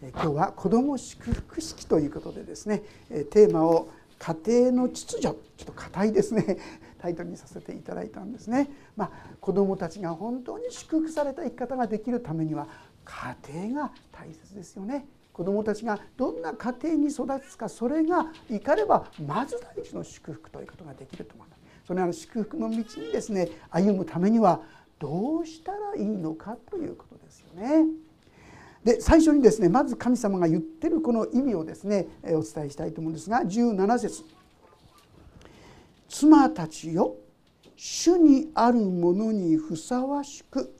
今日は子ども祝福式ということでですねテーマを家庭の秩序ちょっと硬いですね タイトルにさせていただいたんですね。まあ、子どもたちが本当に祝福された生き方ができるためには家庭が大切ですよね。子どもたちがどんな家庭に育つかそれがいかればまず第一の祝福ということができると思います。そのような祝福の道にですね歩むためにはどうしたらいいのかということですよね。で最初にですねまず神様が言ってるこの意味をですねお伝えしたいと思うんですが17節。妻たちよ主にあるものにふさわしく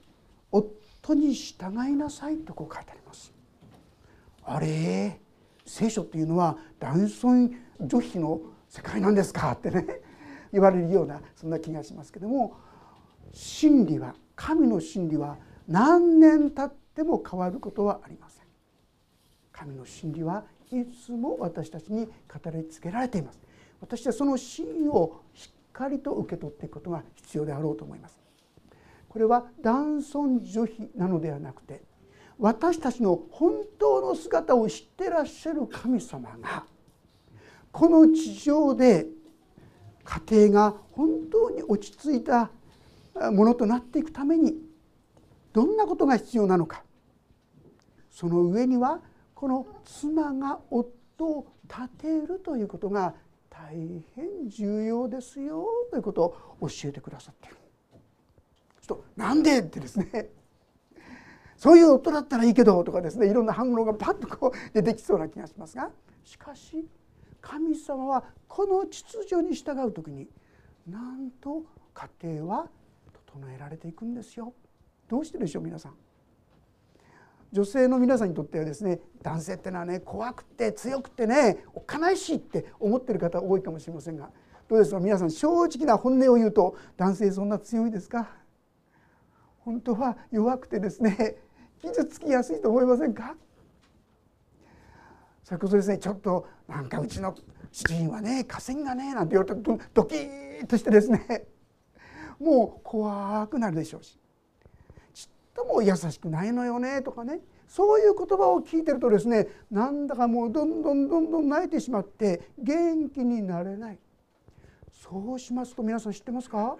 夫に従いなさいとこう書いてあります。あれ？聖書っていうのは男尊女卑の世界なんですか？ってね言われるようなそんな気がしますけども真理は神の真理は何年経っても変わることはありません。神の真理はいつも私たちに語りつけられています。私はその真理をしっかりと受け取っていくことが必要であろうと思います。これは男尊女卑なのではなくて私たちの本当の姿を知ってらっしゃる神様がこの地上で家庭が本当に落ち着いたものとなっていくためにどんなことが必要なのかその上にはこの妻が夫を立てるということが大変重要ですよということを教えてくださっている。ちょっとなんでってですねそういう夫だったらいいけどとかですねいろんな反応がパッとこう出てきそうな気がしますがしかし神様はこの秩序に従う時になんと家庭は整えられていくんですよ。どうしてでしょう皆さん。女性の皆さんにとってはですね男性ってのはね怖くて強くてねおっかないしって思ってる方多いかもしれませんがどうですか？皆さん正直な本音を言うと男性そんな強いですか？本当は弱くてですね傷つきやすいと思いませんか？それこそですねちょっとなんかうちの主人はね稼ぎがねなんて言われたとドキッとしてですねもう怖くなるでしょうし。とも優しくないのよねとかねそういう言葉を聞いてるとですねなんだかもうどんどんどんどん泣いてしまって元気になれないそうしますと皆さん知ってますか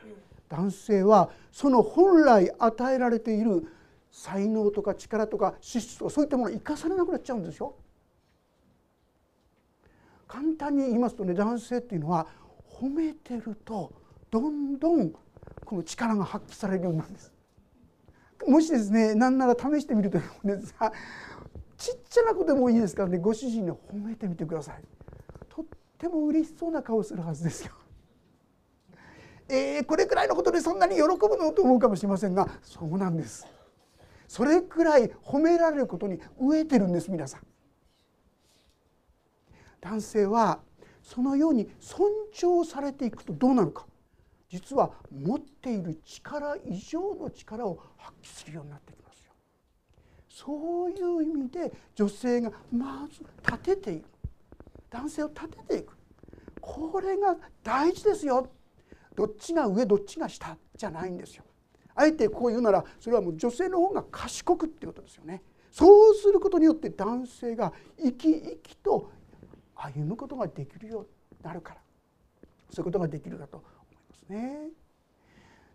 男性はその本来与えられている才能とか力とか資質とかそういったものを生かされなくなっちゃうんですよ。簡単に言いますとね男性っていうのは褒めてるとどんどんこの力が発揮されるようになるんです。もしですね何なら試してみるというですがちっちゃなことでもいいですからねご主人に褒めてみてください。とっても嬉しそうな顔するはずですよ。えー、これくらいのことでそんなに喜ぶのと思うかもしれませんがそうなんです。それくらい褒められることに飢えてるんです皆さん。男性はそのように尊重されていくとどうなるか実は持っている力以上の力を発揮するようになってきますよ。そういう意味で女性がまず立てていく男性を立てていくこれが大事ですよどっちが上どっちが下じゃないんですよ。あえてこう言うならそれはもう女性の方が賢くっていうことですよね。そうすることによって男性が生き生きと歩むことができるようになるからそういうことができるかとね。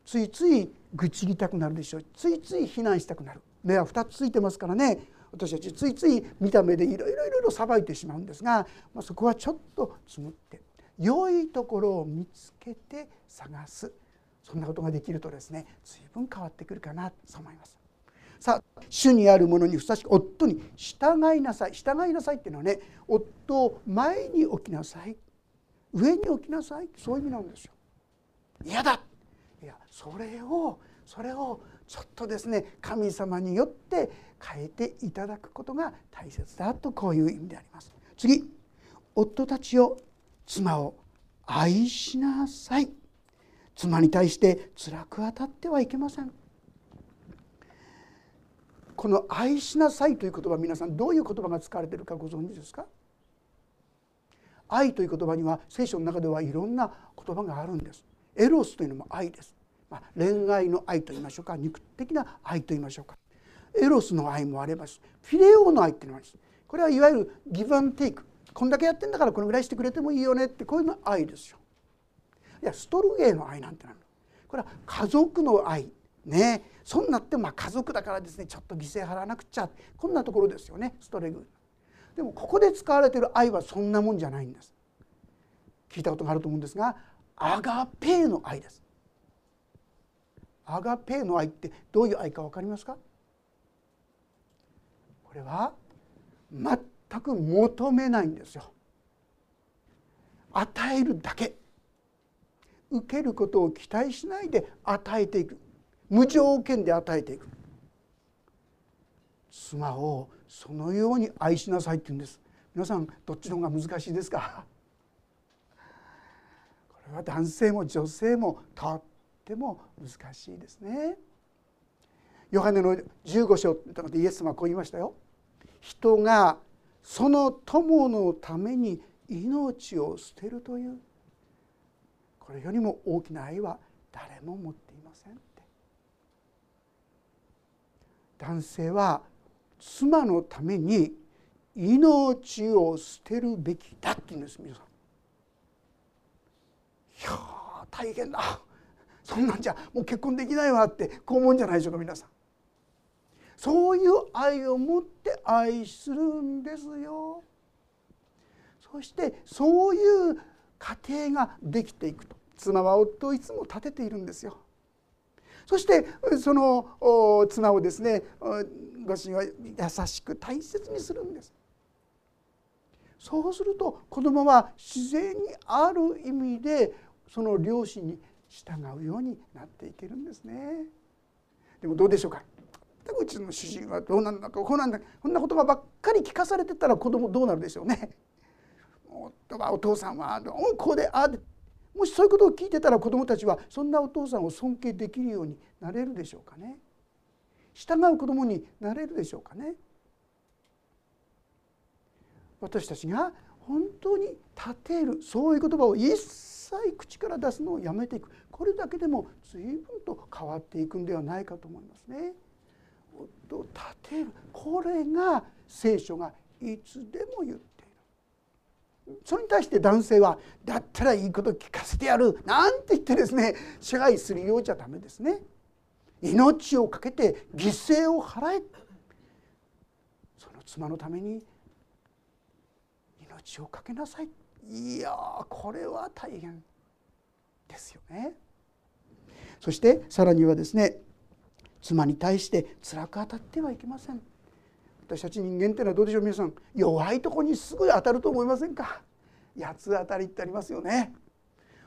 ついつい愚痴りたくなるでしょう。ついつい非難したくなる。目は2つついてますからね。私たちついつい見た目でいろいろいろいろさばいてしまうんですが、まあ、そこはちょっとつむって良いところを見つけて探す。そんなことができるとですね随分変わってくるかなと思います。さあ主にあるものにふさしく夫に従いなさい。従いなさいっていうのはね夫を前に置きなさい。上に置きなさいそういう意味なんですよ。嫌だ。いやそれをそれをちょっとですね神様によって変えていただくことが大切だとこういう意味であります。次夫たちを妻を愛しなさい。妻に対して辛く当たってはいけません。この「愛しなさい」という言葉皆さんどういう言葉が使われているかご存知ですか？愛という言葉には聖書の中ではいろんな言葉があるんです。エロスというのも愛です、まあ、恋愛の愛と言いましょうか肉的な愛と言いましょうか。エロスの愛もあります。フィレオの愛っていうのもあります。これはいわゆるギブアンテイクこんだけやってんだからこのぐらいしてくれてもいいよねってこういうの愛ですよ。いやストルゲーの愛なんてなるこれは家族の愛ね。そんなってまあ家族だからですねちょっと犠牲払わなくちゃ。こんなところですよねストレグでもここで使われている愛はそんなもんじゃないんです。聞いたことがあると思うんですがアガペーの愛です。アガペーの愛ってどういう愛か分かりますか？これは全く求めないんですよ。与えるだけ。受けることを期待しないで与えていく。無条件で与えていく。妻をそのように愛しなさいって言うんです。皆さんどっちの方が難しいですか？れは男性も女性もとっても難しいですね。ヨハネの15章でイエス様はこう言いましたよ。人がその友のために命を捨てるという。これよりも大きな愛は誰も持っていませんって。男性は妻のために命を捨てるべきだって言うんです皆さん。いや大変だそんなんじゃもう結婚できないわってこう思うんじゃないでしょうか皆さん。そういう愛を持って愛するんですよ。そしてそういう家庭ができていくと妻は夫をいつも立てているんですよ。そしてその妻をですねご主人は優しく大切にするんです。そうすると子供は自然にある意味でその両親に従うようになっていけるんですね。でもどうでしょうか？うちの主人はどうなんだかこうなんだこんな言葉ばっかり聞かされてたら子供どうなるでしょうね。夫はお父さんはこうでああでもしそういうことを聞いてたら子どもたちはそんなお父さんを尊敬できるようになれるでしょうかね？従う子どもになれるでしょうかね？私たちが本当に立てるそういう言葉を一切口から出すのをやめていく。これだけでも随分と変わっていくんではないかと思いますね。立てる。これが聖書がいつでも言っている。それに対して男性は「だったらいいこと聞かせてやる」なんて言ってですね支配するようじゃダメですね。命を懸けて犠牲を払え。その妻のために命を懸けなさい。いやこれは大変ですよね。そしてさらにはですね妻に対して辛く当たってはいけません。私たち人間っていうのはどうでしょう皆さん弱いとこにすぐ当たると思いませんか？八つ当たりってありますよね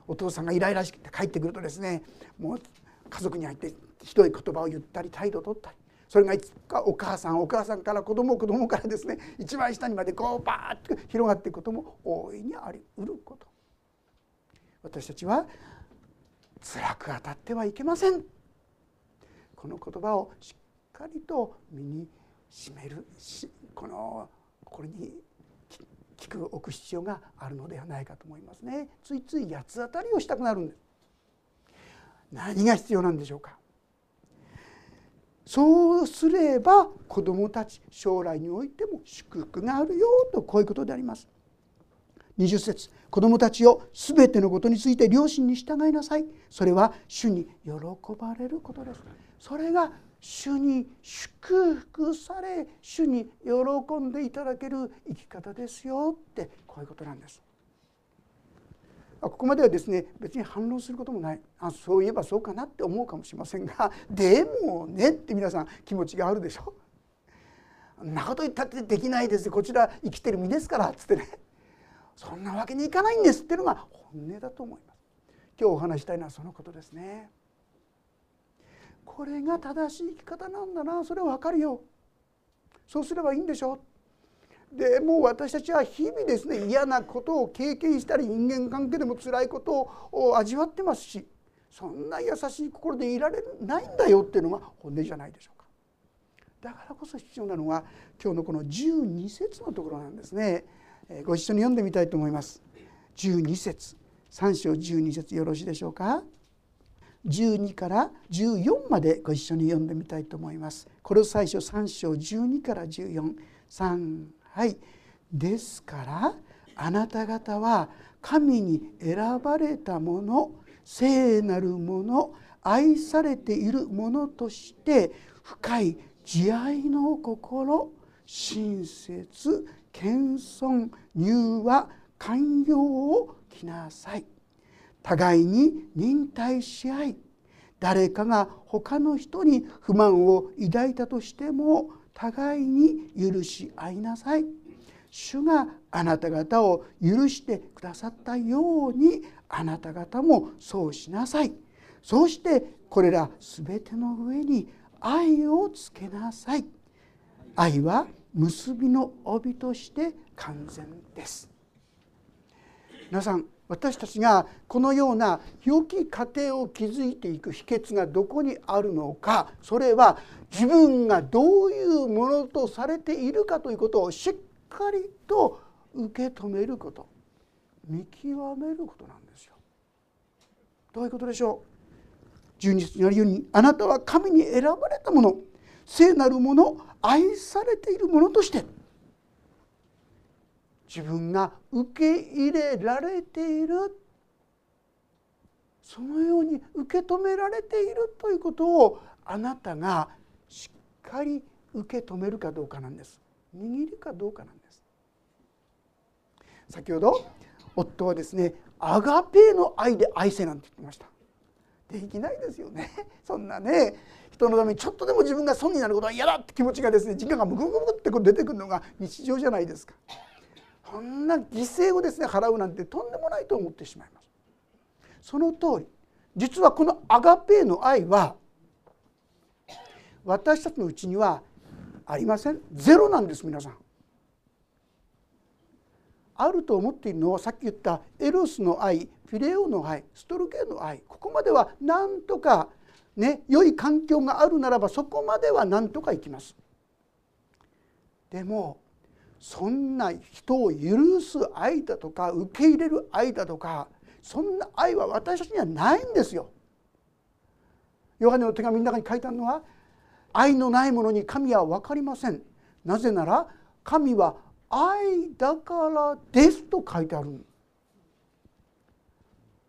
お父さんがイライラして帰ってくるとですねもう家族に入ってひどい言葉を言ったり態度を取ったりそれがいつかお母さんお母さんから子供子供からですね一番下にまでこうバーッと広がっていくことも大いにありうること。私たちは辛く当たってはいけません。この言葉をしっかりと身に締めるこのこれに聞く置く必要があるのではないかと思いますね。ついつい八つ当たりをしたくなるんです。何が必要なんでしょうか。そうすれば子どもたち将来においても祝福があるよとこういうことであります。20節子どもたちを全てのことについて両親に従いなさい。それは主に喜ばれることです。それが主に祝福され主に喜んでいただける生き方ですよってこういうことなんです。ここまではですね別に反論することもないあそういえばそうかなって思うかもしれませんが でもねって皆さん気持ちがあるでしょ。なこと言ったってできないですこちら生きてる身ですからっつってねそんなわけにいかないんですっていうのが本音だと思います。今日お話したいのはそのことですね。これが正しい生き方なんだなそれは分かるよそうすればいいんでしょでもう私たちは日々ですね嫌なことを経験したり人間関係でも辛いことを味わってますしそんな優しい心でいられないんだよっていうのが本音じゃないでしょうか。だからこそ必要なのは今日のこの12節のところなんですね。ご一緒に読んでみたいと思います。12節3章12節よろしいでしょうか。12から14までご一緒に読んでみたいと思います。これを最初3章12から143い。ですからあなた方は神に選ばれたもの聖なるもの愛されているものとして深い慈愛の心親切謙遜柔和寛容を着なさい。互いに忍耐し合い誰かが他の人に不満を抱いたとしても互いに許し合いなさい。主があなた方を許してくださったようにあなた方もそうしなさい。そうしてこれら全ての上に愛をつけなさい。愛は結びの帯として完全です。皆さん私たちがこのような良き家庭を築いていく秘訣がどこにあるのかそれは自分がどういうものとされているかということをしっかりと受け止めること見極めることなんですよ。どういうことでしょう？12節にあるようにあなたは神に選ばれたもの聖なるもの愛されているものとして自分が受け入れられている。そのように受け止められているということをあなたがしっかり受け止めるかどうかなんです。握るかどうかなんです。先ほど夫はですねアガペーの愛で愛せなんて言ってました。できないですよね。そんなね人のためにちょっとでも自分が損になることは嫌だって気持ちがですね時間がムクムクってこう出てくるのが日常じゃないですか。こんな犠牲をですね払うなんてとんでもないと思ってしまいます。その通り。実はこのアガペーの愛は私たちのうちにはありません。ゼロなんです皆さん。あると思っているのはさっき言ったエロスの愛フィレオの愛ストルゲの愛。ここまではなんとかね良い環境があるならばそこまではなんとかいきます。でもそんな人を許す愛だとか受け入れる愛だとかそんな愛は私たちにはないんですよ。ヨハネの手紙の中に書いてあるのは愛のないものに神は分かりません。なぜなら神は愛だからですと書いてある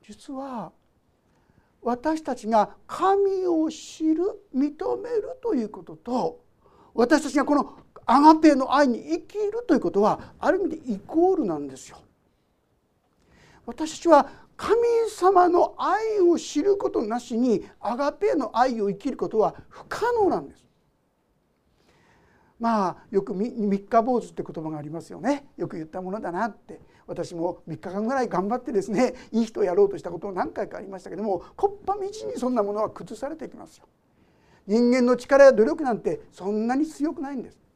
実は私たちが神を知る認めるということと私たちがこのアガペの愛に生きるということはある意味でイコールなんですよ。私たちは神様の愛を知ることなしにアガペの愛を生きることは不可能なんです。まあよく三日坊主って言葉がありますよねよく言ったものだなって私も3日間ぐらい頑張ってですねいい人をやろうとしたことも何回かありましたけどもこっぱみちにそんなものは崩されていきますよ。人間の力や努力なんてそんなに強くないんです。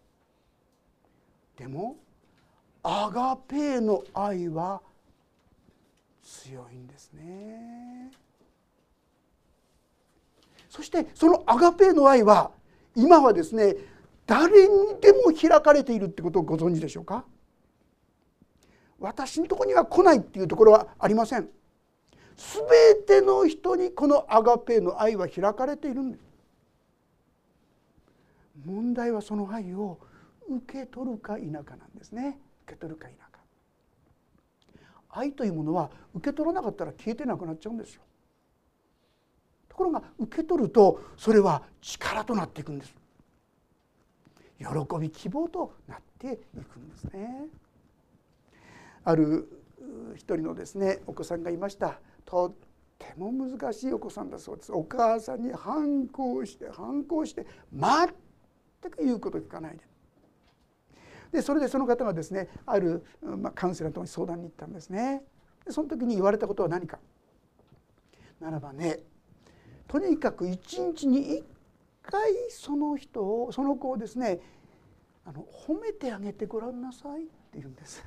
でもアガペーの愛は強いんですね。そしてそのアガペーの愛は今はですね誰にでも開かれているってことをご存知でしょうか？私のとこには来ないっていうところはありません。全ての人にこのアガペーの愛は開かれているんです。問題はその愛を受け取るか否かなんですね。受け取るか否か。愛というものは受け取らなかったら消えてなくなっちゃうんですよ。ところが受け取るとそれは力となっていくんです。喜び希望となっていくんですね。ある一人のですねお子さんがいました。とっても難しいお子さんだそうです。お母さんに反抗して反抗して全く言うこと聞かないで。でそれでその方がですねある、まあ、カウンセラーのとこに相談に行ったんですね。でその時に言われたことは何か。ならばねとにかく一日に1回その人をその子をですねあの褒めてあげてごらんなさいって言うんです。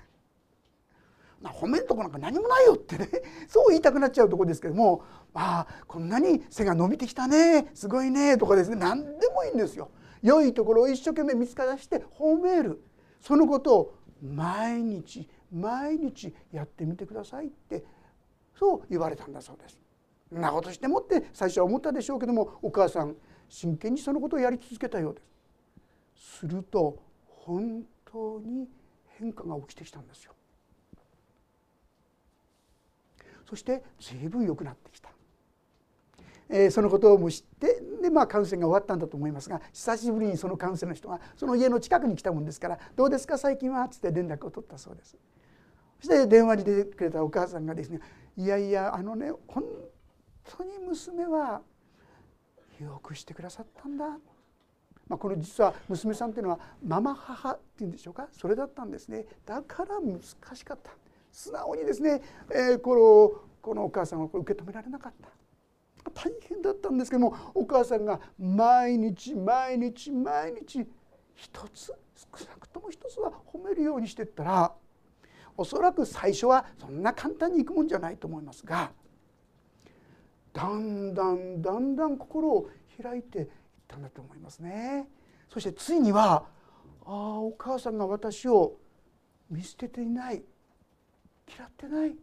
褒めるとこなんか何もないよってね。そう言いたくなっちゃうとこですけども「ああこんなに背が伸びてきたね。すごいね」とかですね。何でもいいんですよ。良いところを一生懸命見つからして褒める。そのことを毎日毎日やってみてくださいってそう言われたんだそうです。んなことしてもって最初は思ったでしょうけどもお母さん真剣にそのことをやり続けたようです。すると本当に変化が起きてきたんですよ。そして随分良くなってきた、えー、そのことをも知ってで、まあ、カウンセリングが終わったんだと思いますが久しぶりにそのカウンセラーの人がその家の近くに来たもんですから「どうですか最近は?」っつって連絡を取ったそうです。そして電話に出てくれたお母さんがですね「いやいやあのね本当に娘はよくしてくださったんだ」まあ、この実は娘さんというのはママ母っていうんでしょうか？それだったんですね。だから難しかった。素直にですね、えー、このこのお母さんは受け止められなかった。大変だったんですけどもお母さんが毎日毎日毎日一つ少なくとも一つは褒めるようにしていったらおそらく最初はそんな簡単にいくもんじゃないと思いますがだんだんだんだん心を開いていったんだと思いますね。そしてついにはああお母さんが私を見捨てていない嫌ってない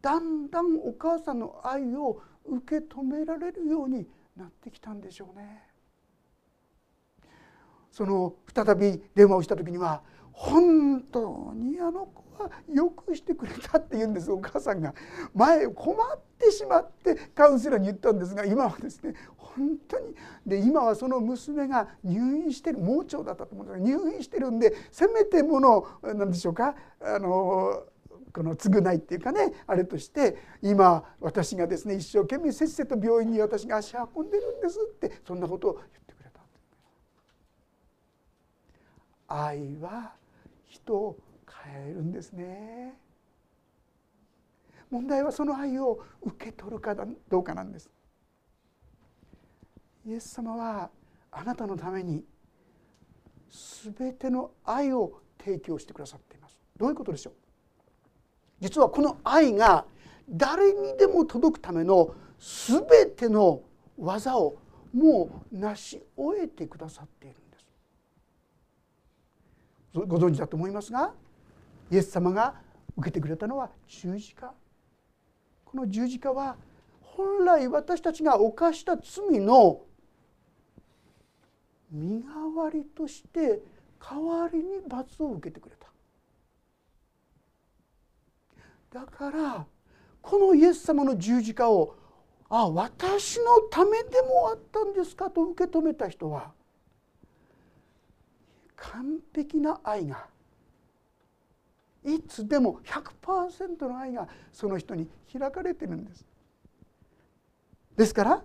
だんだんお母さんの愛を受け止められるようになってきたんでしょうね。その再び電話をした時には本当にあの子はよくしてくれたって言うんです。お母さんが前困ってしまってカウンセラーに言ったんですが今はですね本当に。で今はその娘が入院してる盲腸だったと思うんです。が入院してるんでせめてもの何でしょうかあのこの償いっていうかねあれとして今私がですね一生懸命せっせと病院に私が足運んでるんですってそんなことを言ってくれた愛は人を変えるんですね。問題はその愛を受け取るかどうかなんです。イエス様はあなたのために全ての愛を提供してくださっています。どういうことでしょう？実はこの愛が誰にでも届くための全ての技をもう成し終えてくださっているんです。ご存知だと思いますがイエス様が受けてくれたのは十字架。この十字架は本来私たちが犯した罪の身代わりとして代わりに罰を受けてくれた。だからこのイエス様の十字架をあ私のためでもあったんですかと受け止めた人は完璧な愛がいつでも100%の愛がその人に開かれてるんです。ですから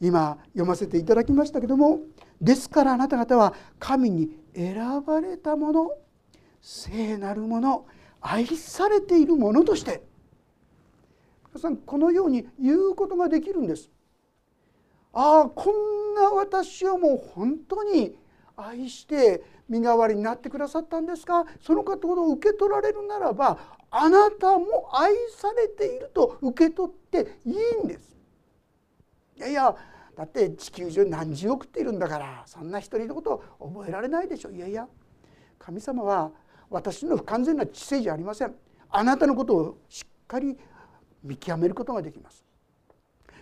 今読ませていただきましたけどもですからあなた方は神に選ばれたもの聖なるもの愛されているものとして皆さんこのように言うことができるんです。ああこんな私をもう本当に愛して身代わりになってくださったんですかその方を受け取られるならばあなたも愛されていると受け取っていいんです。いやいやだって地球上何十億っているんだからそんな一人のこと覚えられないでしょいやいや神様は私の不完全な知性じゃありません。あなたのことをしっかり見極めることができます。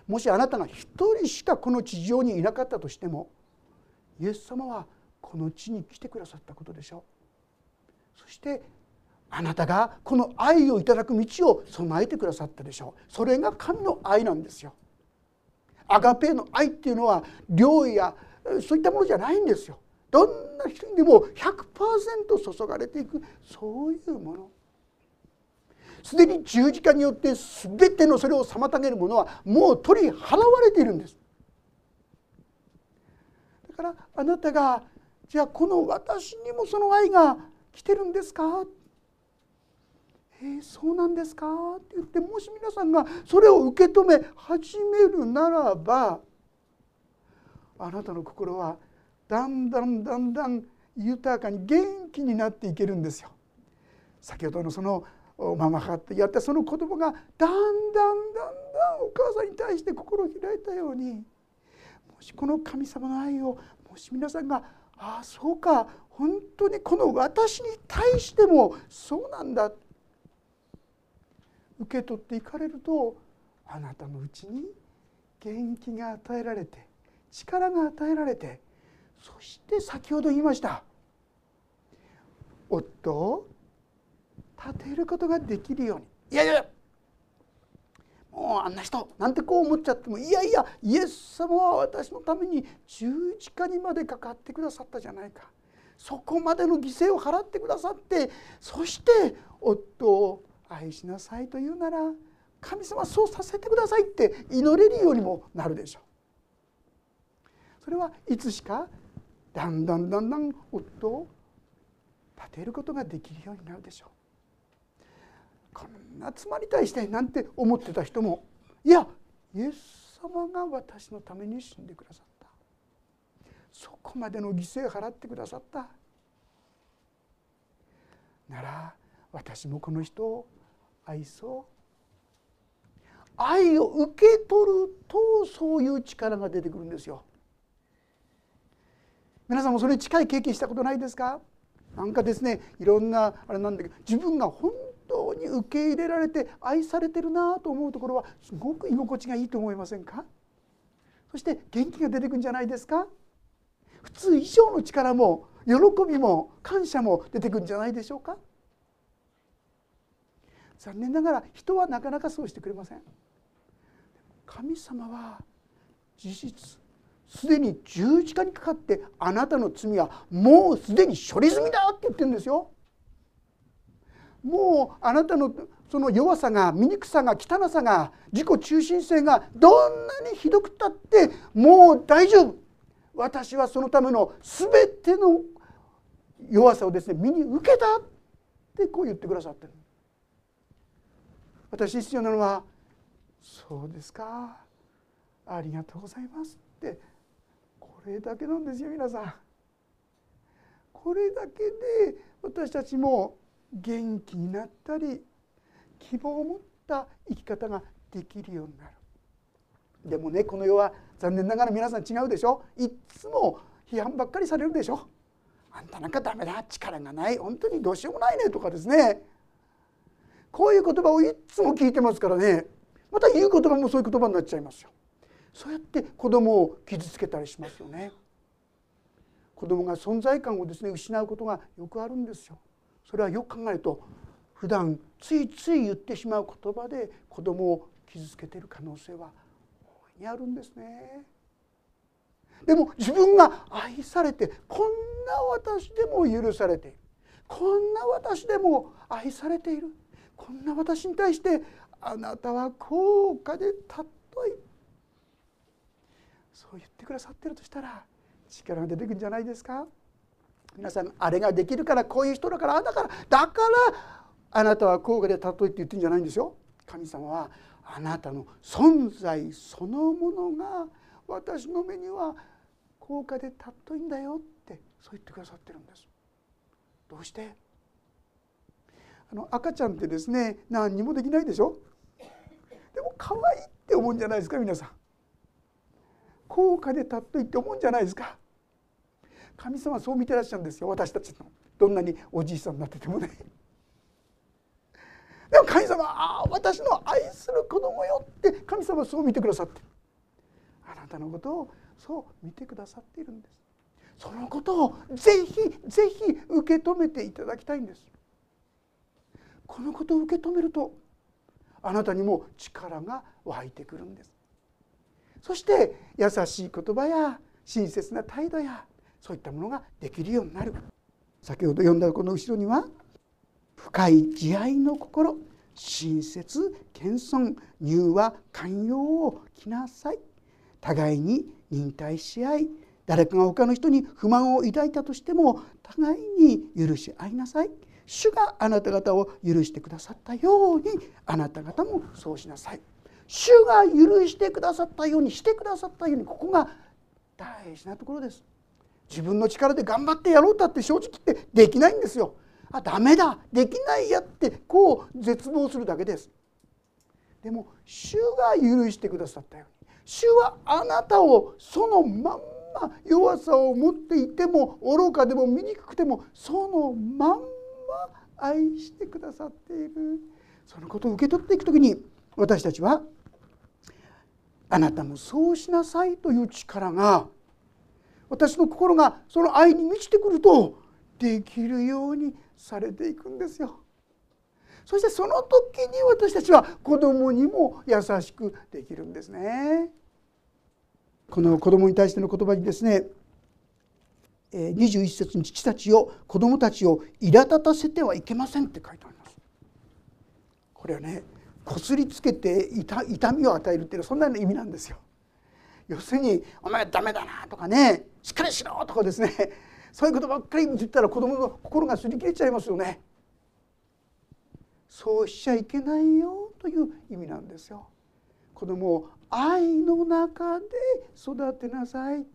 もしあなたが一人しかこの地上にいなかったとしてもイエス様はこの地に来てくださったことでしょう。そしてあなたがこの愛をいただく道を備えてくださったでしょう。それが神の愛なんですよ。アガペーの愛っていうのは良やそういったものじゃないんですよ。どんな人にでも100%注がれていくそういうもの。すでに十字架によって全てのそれを妨げるものはもう取り払われているんです。だからあなたがじゃあこの私にもその愛が来てるんですか？えー、そうなんですか？って言ってもし皆さんがそれを受け止め始めるならばあなたの心はだんだんだんだん豊かに元気になっていけるんですよ。先ほどのそのママ母ってやったその子供がだんだんだんだんお母さんに対して心を開いたようにもしこの神様の愛をもし皆さんがああそうか本当にこの私に対してもそうなんだ受け取っていかれるとあなたのうちに元気が与えられて力が与えられてそして先ほど言いました。夫を立てることができるように。いやいやもうあんな人なんてこう思っちゃっても。いやいや。イエス様は私のために十字架にまでかかってくださったじゃないか。そこまでの犠牲を払ってくださって。そして夫を愛しなさいというなら神様そうさせてくださいって祈れるようにもなるでしょう。それはいつしかだんだんだんだん夫を立てることができるようになるでしょう。こんな妻に対してなんて思ってた人もいやイエス様が私のために死んでくださった。そこまでの犠牲払ってくださった。なら私もこの人を愛そう。愛を受け取るとそういう力が出てくるんですよ。皆さんもそれに近い経験したことないですか？なんかですねいろんなあれなんだけど自分が本当に受け入れられて愛されてるなと思うところはすごく居心地がいいと思いませんか？そして元気が出てくるんじゃないですか？普通以上の力も喜びも感謝も出てくるんじゃないでしょうか？残念ながら人はなかなかそうしてくれません。神様は事実すでに十字架にかかってあなたの罪はもうすでに処理済みだって言ってるんですよ。もうあなたのその弱さが醜さが汚さが自己中心性がどんなにひどくたってもう大丈夫。私はそのための全ての弱さをですね身に受けたってこう言ってくださってる。私必要なのは「そうですか。ありがとうございます」ってれだけなんですよ皆さん。これだけで私たちも元気になったり希望を持った生き方ができるようになる。でもねこの世は残念ながら皆さん違うでしょ？いっつも批判ばっかりされるでしょ？あんたなんかダメだ力がない本当にどうしようもないねとかですね。こういう言葉をいっつも聞いてますからね。また言う言葉もそういう言葉になっちゃいますよ。そうやって子供を傷つけたりしますよね。子供が存在感をですね失うことがよくあるんですよ。それはよく考えると普段ついつい言ってしまう言葉で子供を傷つけている可能性は大いにあるんですね。でも自分が愛されてこんな私でも許されている。こんな私でも愛されている。こんな私に対してあなたは高価で尊そう言ってくださってるとしたら力が出てくるんじゃないですか？皆さんあれができるからこういう人だからだから。だからあなたは高価で例えって言ってるんじゃないんですよ。神様はあなたの存在そのものが私の目には高価で尊いんだよってそう言ってくださってるんです。どうして？あの赤ちゃんってですね何にもできないでしょ？でも可愛いって思うんじゃないですか皆さん。高価で尊いって思うんじゃないですか。神様はそう見てらっしゃるんですよ。私たちの。どんなにおじいさんになっててもね。でも神様ああ私の愛する子供よって。神様はそう見てくださってあなたのことをそう見てくださっているんです。そのことをぜひぜひ受け止めていただきたいんです。このことを受け止めるとあなたにも力が湧いてくるんです。そして優しい言葉や親切な態度やそういったものができるようになる。先ほど読んだこの後ろには深い慈愛の心親切謙遜柔和寛容を着なさい。互いに忍耐し合い誰かが他の人に不満を抱いたとしても互いに許し合いなさい。主があなた方を許してくださったようにあなた方もそうしなさい。主が許してくださったようにしてくださったようにここが大事なところです自分の力で頑張ってやろうたって正直言ってできないんですよ。あダメだできないやってこう絶望するだけです。でも主が許してくださったように主はあなたをそのまんま弱さを持っていても愚かでも醜くてもそのまんま愛してくださっているそのことを受け取っていく時に私たちはあなたもそうしなさいという力が私の心がその愛に満ちてくるとできるようにされていくんですよ。そしてその時に私たちは子供にも優しくできるんですね。この子供に対しての言葉にですね21節に父たちを子供たちを苛立たせてはいけませんって書いてあります。これはねこすりつけて痛みを与えるっていうのはそんな意味なんですよ。要するに「お前ダメだな」とかね「しっかりしろ」とかですね そういうことばっかり言ったら子供の心がすり切れちゃいますよね。そうしちゃいけないよという意味なんですよ。子供を愛の中で育てなさい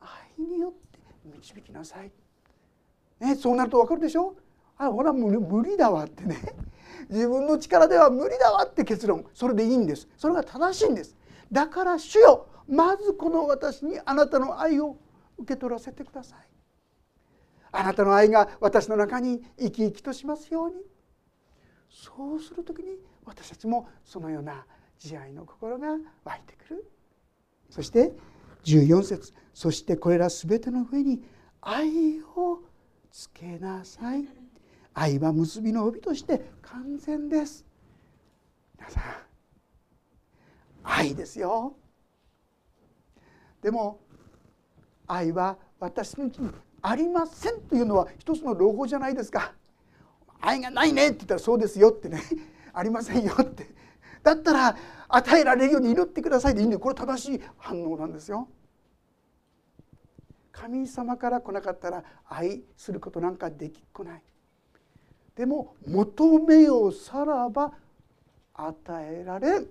愛によって導きなさい、ね、そうなると分かるでしょ？あほら無理だわってね自分の力では無理だわって結論。それでいいんです。それが正しいんです。だから主よまずこの私にあなたの愛を受け取らせてください。あなたの愛が私の中に生き生きとしますように。そうする時に私たちもそのような慈愛の心が湧いてくる。そして14節。そしてこれら全ての上に愛をつけなさい。愛は結びの帯として完全です。皆さん愛ですよ。でも愛は私のうちにありませんというのは一つの朗報じゃないですか。愛がないねって言ったらそうですよってね。ありませんよって。だったら与えられるように祈ってくださいでいいんでこれ正しい反応なんですよ。神様から来なかったら愛することなんかできっこない。でも求めよさらば与えられん。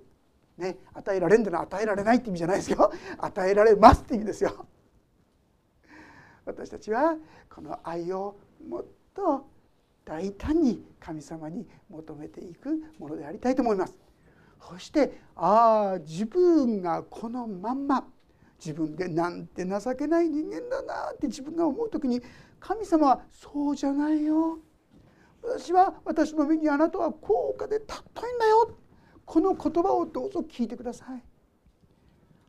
ね、与えられんってのは与えられないって意味じゃないですよ。与えられますって意味ですよ。私たちはこの愛をもっと大胆に神様に求めていくものでありたいと思います。そしてああ自分がこのまんま自分でなんて情けない人間だなって自分が思う時に神様はそうじゃないよ私は私の目にあなたは高価で尊いんだよ。この言葉をどうぞ聞いてください。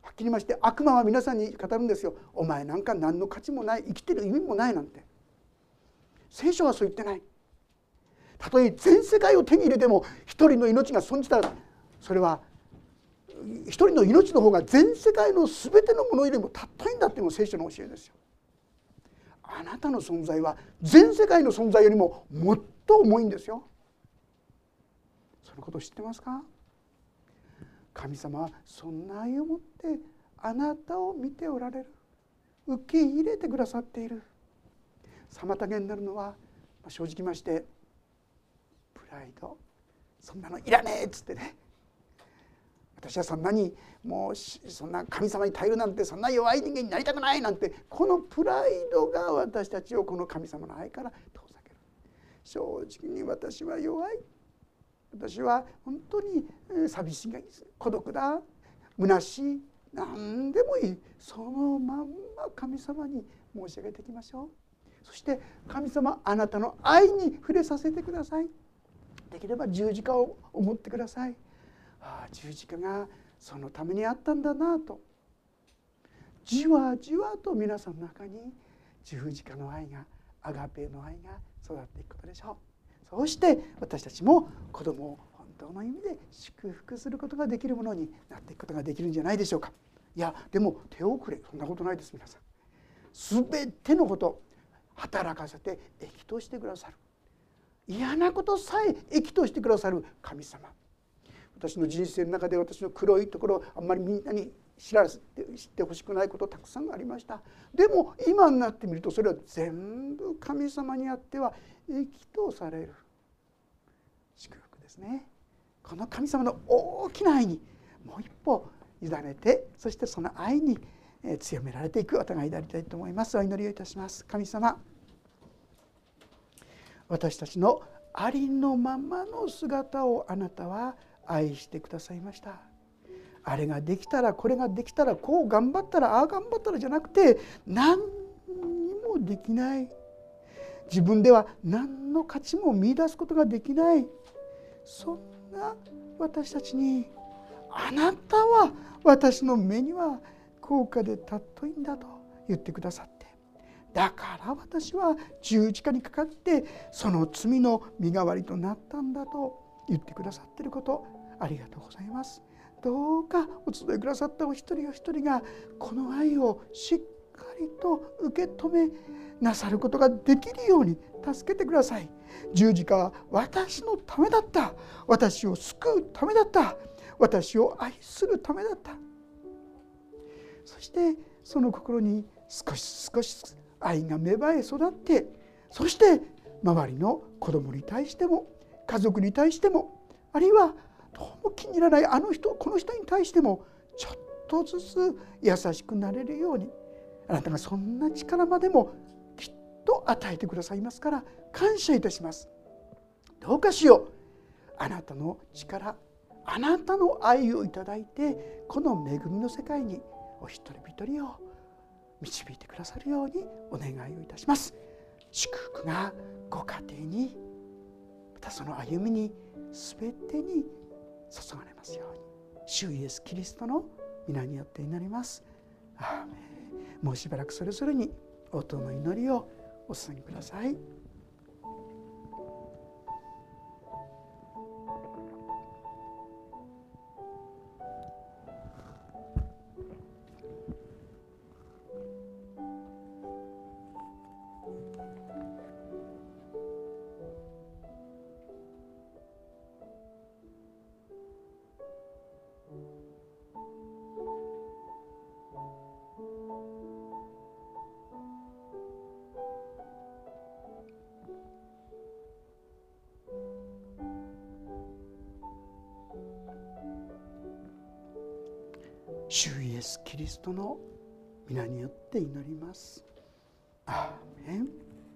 はっきり言いまして悪魔は皆さんに語るんですよ。お前なんか何の価値もない。生きてる意味もないなんて。聖書はそう言ってない。たとえ全世界を手に入れても一人の命が損じたらそれは一人の命の方が全世界の全てのものよりも尊いんだっていうのが聖書の教えですよ。あなたの存在は全世界の存在よりももっと重いんですよ。そのこと知ってますか？神様はそんな愛を持ってあなたを見ておられる。受け入れてくださっている。妨げになるのは正直ましてプライド。そんなのいらねえっつってね。私はそんなにもうそんな神様に頼るなんてそんな弱い人間になりたくないなんてこのプライドが私たちをこの神様の愛から遠正直に私は弱い。私は本当に寂しい孤独だ。虚しい。何でもいい。そのまんま神様に申し上げていきましょう。そして神様あなたの愛に触れさせてください。できれば十字架を思ってください。ああ十字架がそのためにあったんだなと。じわじわと皆さんの中に十字架の愛がアガペの愛が育っていくことでしょう。そうして私たちも子供を本当の意味で祝福することができるものになっていくことができるんじゃないでしょうか。いやでも手遅れ。そんなことないです皆さん。全てのこと働かせて益としてくださる。嫌なことさえ益としてくださる神様。私の人生の中で私の黒いところあんまりみんなに知らせて知ってほしくないことたくさんありました。でも今になってみるとそれは全部神様にあっては益とされる祝福ですね。この神様の大きな愛にもう一歩委ねてそしてその愛に強められていくお互いでありたいと思います。お祈りをいたします。神様私たちのありのままの姿をあなたは愛してくださいました。あれができたらこれができたらこう頑張ったらああ頑張ったらじゃなくて何にもできない。自分では何の価値も見いだすことができない。そんな私たちにあなたは私の目には高価で尊いんだと言ってくださって。だから私は十字架にかかってその罪の身代わりとなったんだと言ってくださってることありがとうございます。どうかお集いくださったお一人お一人がこの愛をしっかりと受け止めなさることができるように助けてください。十字架は私のためだった。私を救うためだった。私を愛するためだった。そしてその心に少し少し愛が芽生え育ってそして周りの子供に対しても家族に対してもあるいはどうも気に入らないあの人この人に対してもちょっとずつ優しくなれるように。あなたがそんな力までもきっと与えてくださいますから感謝いたします。どうかしよう。あなたの力あなたの愛をいただいてこの恵みの世界にお一人一人を導いてくださるようにお願いをいたします。祝福がご家庭にまたその歩みに全てに注がれますように。主イエス・キリストの皆によって祈ります。アーメン。もうしばらくそれぞれに応答の祈りをお捧げください。リストの皆によって祈ります。アーメン